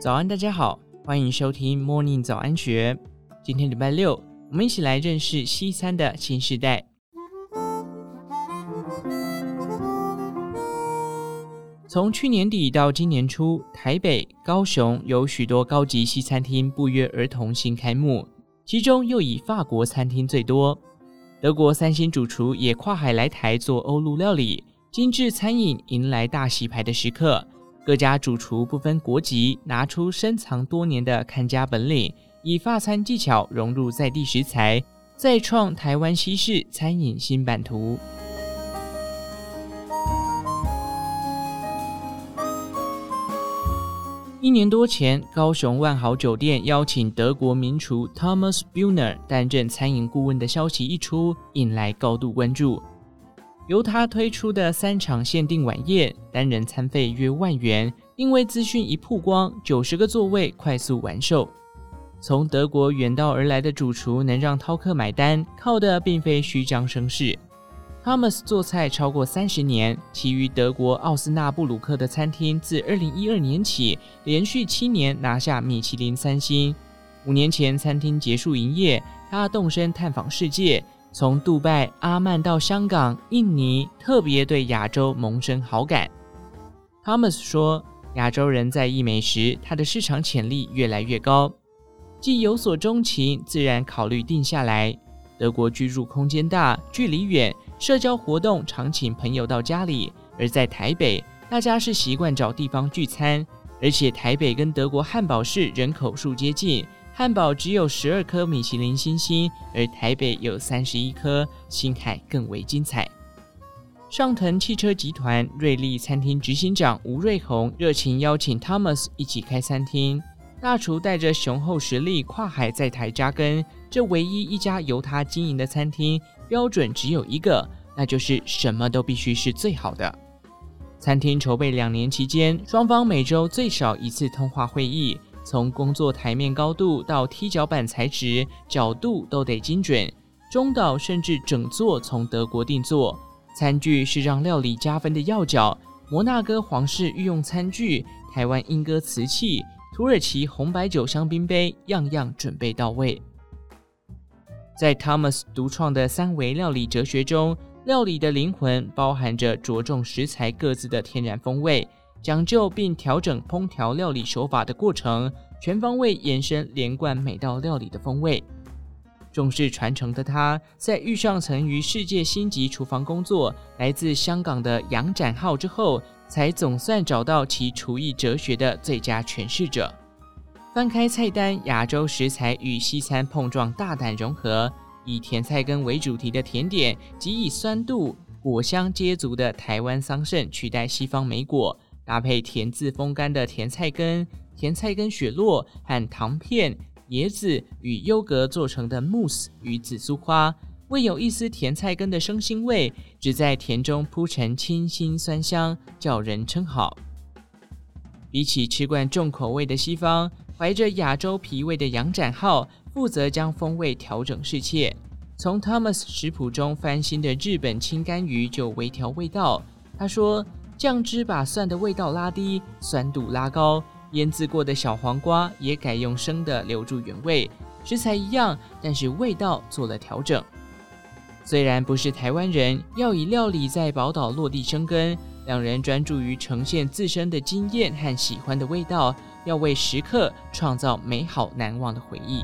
早安，大家好，欢迎收听 Morning 早安学。今天礼拜六，我们一起来认识西餐的新时代。从去年底到今年初，台北、高雄有许多高级西餐厅不约而同新开幕，其中又以法国餐厅最多。德国三星主厨也跨海来台做欧陆料理，精致餐饮迎来大洗牌的时刻。各家主厨不分国籍，拿出深藏多年的看家本领，以发餐技巧融入在地食材，再创台湾西式餐饮新版图。一年多前，高雄万豪酒店邀请德国名厨 Thomas Buhner 担任餐饮顾问的消息一出，引来高度关注。由他推出的三场限定晚宴，单人餐费约万元，因为资讯一曝光，九十个座位快速完售。从德国远道而来的主厨能让饕客买单，靠的并非虚张声势。Thomas 做菜超过三十年，其余德国奥斯纳布鲁克的餐厅自二零一二年起连续七年拿下米其林三星。五年前餐厅结束营业，他动身探访世界，从杜拜、阿曼到香港、印尼，特别对亚洲萌生好感。Thomas 说：“亚洲人在意美食，他的市场潜力越来越高。既有所钟情，自然考虑定下来。德国居住空间大，距离远。”社交活动常请朋友到家里，而在台北，大家是习惯找地方聚餐，而且台北跟德国汉堡市人口数接近，汉堡只有十二颗米其林星星，而台北有三十一颗，星海更为精彩。上腾汽车集团瑞丽餐厅执行长吴瑞红热情邀请 Thomas 一起开餐厅，大厨带着雄厚实力跨海在台扎根，这唯一一家由他经营的餐厅。标准只有一个，那就是什么都必须是最好的。餐厅筹备两年期间，双方每周最少一次通话会议，从工作台面高度到踢脚板材质、角度都得精准。中岛甚至整座从德国定做，餐具是让料理加分的要角。摩纳哥皇室御用餐具、台湾莺歌瓷器、土耳其红白酒香槟杯，样样准备到位。在 Thomas 独创的三维料理哲学中，料理的灵魂包含着着重食材各自的天然风味，讲究并调整烹调料理手法的过程，全方位延伸连贯每道料理的风味。重视传承的他，在遇上曾于世界星级厨房工作、来自香港的杨展浩之后，才总算找到其厨艺哲学的最佳诠释者。翻开菜单，亚洲食材与西餐碰撞，大胆融合，以甜菜根为主题的甜点，及以酸度、果香皆足的台湾桑葚取代西方莓果，搭配甜自风干的甜菜根、甜菜根雪落和糖片、椰子与优格做成的慕斯与紫苏花，未有一丝甜菜根的生腥味，只在甜中铺陈清新酸香，叫人称好。比起吃惯重口味的西方。怀着亚洲脾胃的杨展浩负责将风味调整适切，从 Thomas 食谱中翻新的日本青干鱼就微调味道。他说，酱汁把蒜的味道拉低，酸度拉高；腌制过的小黄瓜也改用生的留住原味。食材一样，但是味道做了调整。虽然不是台湾人，要以料理在宝岛落地生根，两人专注于呈现自身的经验和喜欢的味道。要为食客创造美好难忘的回忆。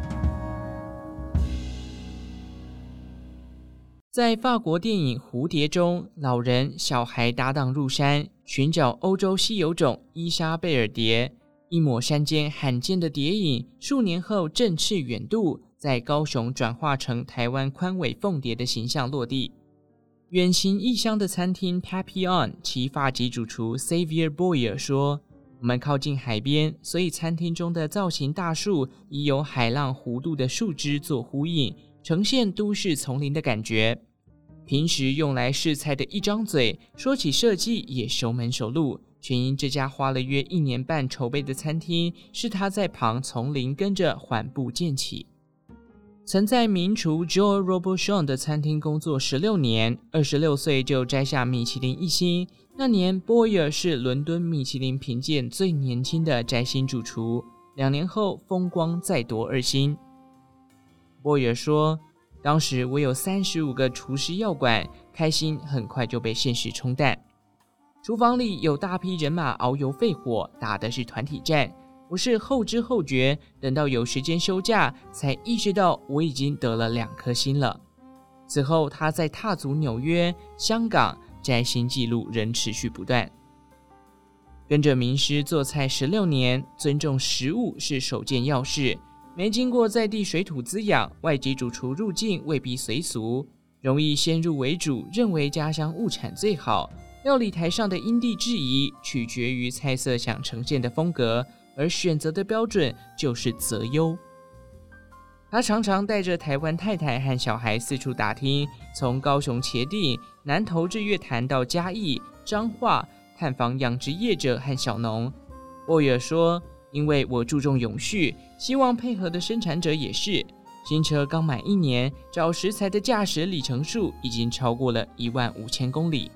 在法国电影《蝴蝶》中，老人、小孩搭档入山寻找欧洲稀有种伊莎贝尔蝶，一抹山间罕见的蝶影，数年后振翅远渡，在高雄转化成台湾宽尾凤蝶的形象落地。远行异乡的餐厅 Papillon，其法籍主厨 Xavier Boyer 说。我们靠近海边，所以餐厅中的造型大树已有海浪弧度的树枝做呼应，呈现都市丛林的感觉。平时用来试菜的一张嘴，说起设计也熟门熟路，全因这家花了约一年半筹备的餐厅是他在旁从零跟着缓步建起。曾在名厨 Joe Robuchon 的餐厅工作十六年，二十六岁就摘下米其林一星。那年，Boyer 是伦敦米其林评鉴最年轻的摘星主厨。两年后，风光再夺二星。Boyer 说：“当时我有三十五个厨师要管，开心很快就被现实冲淡。厨房里有大批人马遨游肺火，打的是团体战。”我是后知后觉，等到有时间休假，才意识到我已经得了两颗星了。此后，他在踏足纽约、香港，摘星记录仍持续不断。跟着名师做菜十六年，尊重食物是首件要事。没经过在地水土滋养，外籍主厨入境未必随俗，容易先入为主，认为家乡物产最好。料理台上的因地制宜，取决于菜色想呈现的风格。而选择的标准就是择优。他常常带着台湾太太和小孩四处打听，从高雄茄萣、南投日月潭到嘉义、彰化，探访养殖业者和小农。沃尔说：“因为我注重永续，希望配合的生产者也是。新车刚满一年，找食材的驾驶里程数已经超过了一万五千公里。”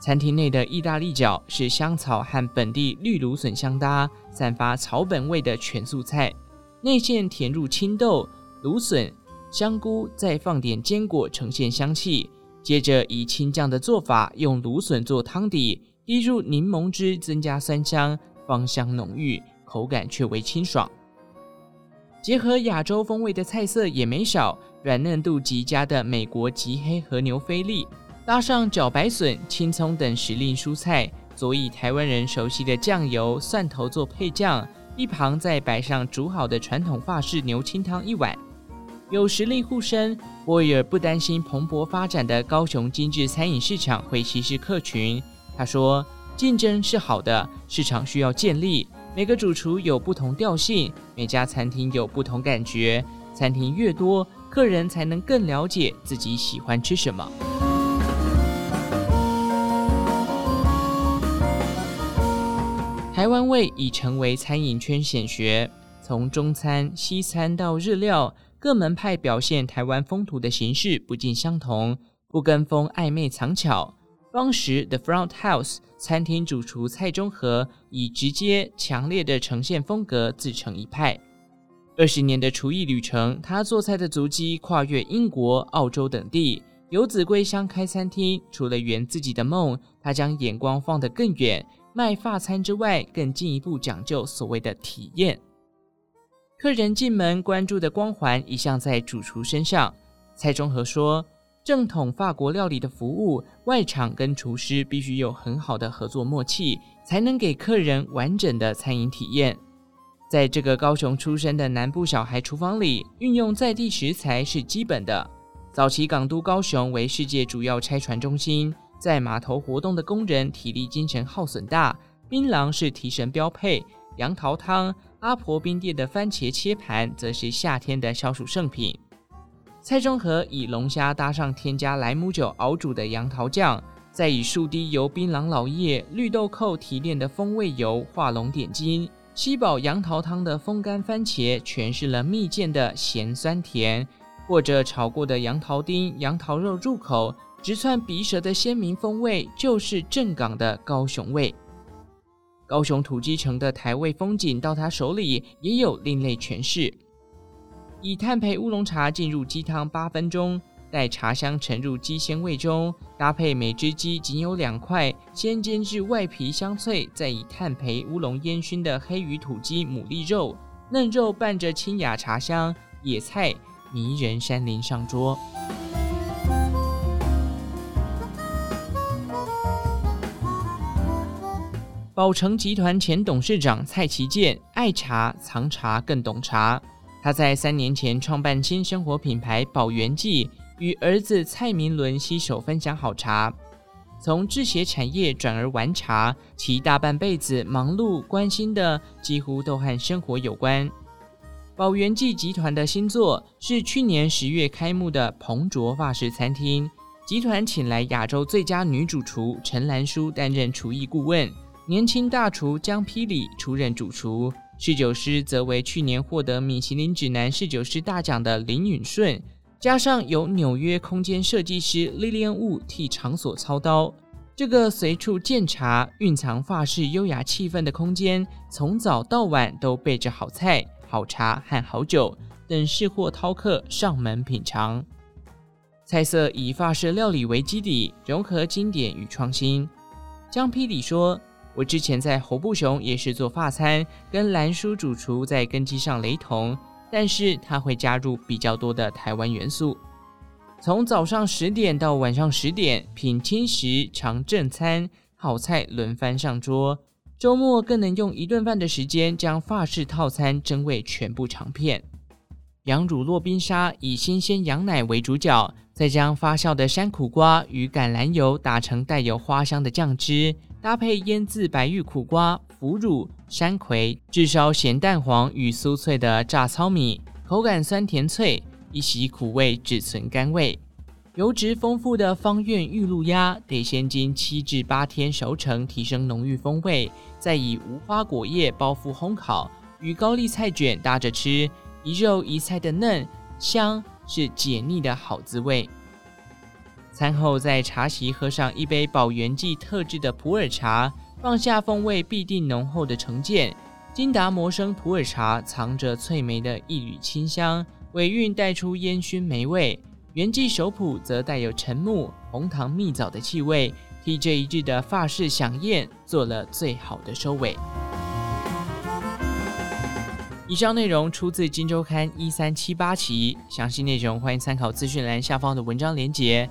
餐厅内的意大利饺是香草和本地绿芦笋相搭，散发草本味的全素菜。内馅填入青豆、芦笋、香菇，再放点坚果，呈现香气。接着以青酱的做法，用芦笋做汤底，滴入柠檬汁，增加酸香，芳香浓郁，口感却为清爽。结合亚洲风味的菜色也没少，软嫩度极佳的美国极黑和牛菲力。搭上茭白笋、青葱等时令蔬菜，佐以台湾人熟悉的酱油、蒜头做配酱，一旁再摆上煮好的传统法式牛清汤一碗。有实力护身，波尔不担心蓬勃发展的高雄精致餐饮市场会稀释客群。他说：“竞争是好的，市场需要建立。每个主厨有不同调性，每家餐厅有不同感觉。餐厅越多，客人才能更了解自己喜欢吃什么。”台湾味已成为餐饮圈显学，从中餐、西餐到日料，各门派表现台湾风土的形式不尽相同，不跟风暧昧藏巧。当时 The Front House 餐厅主厨蔡中和以直接强烈的呈现风格自成一派。二十年的厨艺旅程，他做菜的足迹跨越英国、澳洲等地。游子归乡开餐厅，除了圆自己的梦，他将眼光放得更远。卖法餐之外，更进一步讲究所谓的体验。客人进门关注的光环一向在主厨身上。蔡中和说：“正统法国料理的服务，外场跟厨师必须有很好的合作默契，才能给客人完整的餐饮体验。”在这个高雄出生的南部小孩厨房里，运用在地食材是基本的。早期港都高雄为世界主要拆船中心。在码头活动的工人体力精神耗损大，槟榔是提神标配，杨桃汤、阿婆冰店的番茄切盘则是夏天的消暑圣品。蔡中和以龙虾搭上添加莱姆酒熬煮的杨桃酱，再以数滴由槟榔老叶、绿豆蔻提炼的风味油画龙点睛，七宝杨桃汤的风干番茄诠释了蜜饯的咸酸甜，或者炒过的杨桃丁、杨桃肉入口。直窜鼻舌的鲜明风味，就是正港的高雄味。高雄土鸡城的台味风景，到他手里也有另类诠释。以炭焙乌龙茶进入鸡汤八分钟，待茶香沉入鸡鲜味中，搭配每只鸡仅有两块，先煎至外皮香脆，再以炭焙乌龙烟熏的黑羽土鸡牡蛎肉，嫩肉伴着清雅茶香，野菜迷人山林上桌。宝成集团前董事长蔡其健爱茶藏茶更懂茶。他在三年前创办新生活品牌宝源记，与儿子蔡明伦携手分享好茶。从制鞋产业转而玩茶，其大半辈子忙碌关心的几乎都和生活有关。宝源记集团的新作是去年十月开幕的彭卓法式餐厅，集团请来亚洲最佳女主厨陈兰书担任厨艺顾问。年轻大厨江霹雳出任主厨，侍酒师则为去年获得米其林指南侍酒师大奖的林允顺，加上由纽约空间设计师 Lilian Wu 替场所操刀，这个随处见茶、蕴藏法式优雅气氛的空间，从早到晚都备着好菜、好茶和好酒，等试货饕客上门品尝。菜色以法式料理为基底，融合经典与创新。江霹雳说。我之前在侯布雄也是做法餐，跟蓝叔主厨在根基上雷同，但是他会加入比较多的台湾元素。从早上十点到晚上十点，品轻食尝正餐，好菜轮番上桌。周末更能用一顿饭的时间将法式套餐真味全部尝遍。羊乳酪冰沙以新鲜羊奶为主角，再将发酵的山苦瓜与橄榄油打成带有花香的酱汁。搭配腌渍白玉苦瓜、腐乳、山葵、炙烧咸蛋黄与酥脆的炸糙米，口感酸甜脆，一袭苦味，只存甘味。油脂丰富的方苑玉露鸭得先经七至八天熟成，提升浓郁风味，再以无花果叶包覆烘烤，与高丽菜卷搭着吃，一肉一菜的嫩香，是解腻的好滋味。餐后在茶席喝上一杯宝源记特制的普洱茶，放下风味必定浓厚的成见。金达摩生普洱茶藏着翠梅的一缕清香，尾韵带出烟熏梅味。源记熟普则带有沉木、红糖蜜枣的气味，替这一日的法式饗宴做了最好的收尾。以上内容出自《金周刊》一三七八期，详细内容欢迎参考资讯栏下方的文章连结。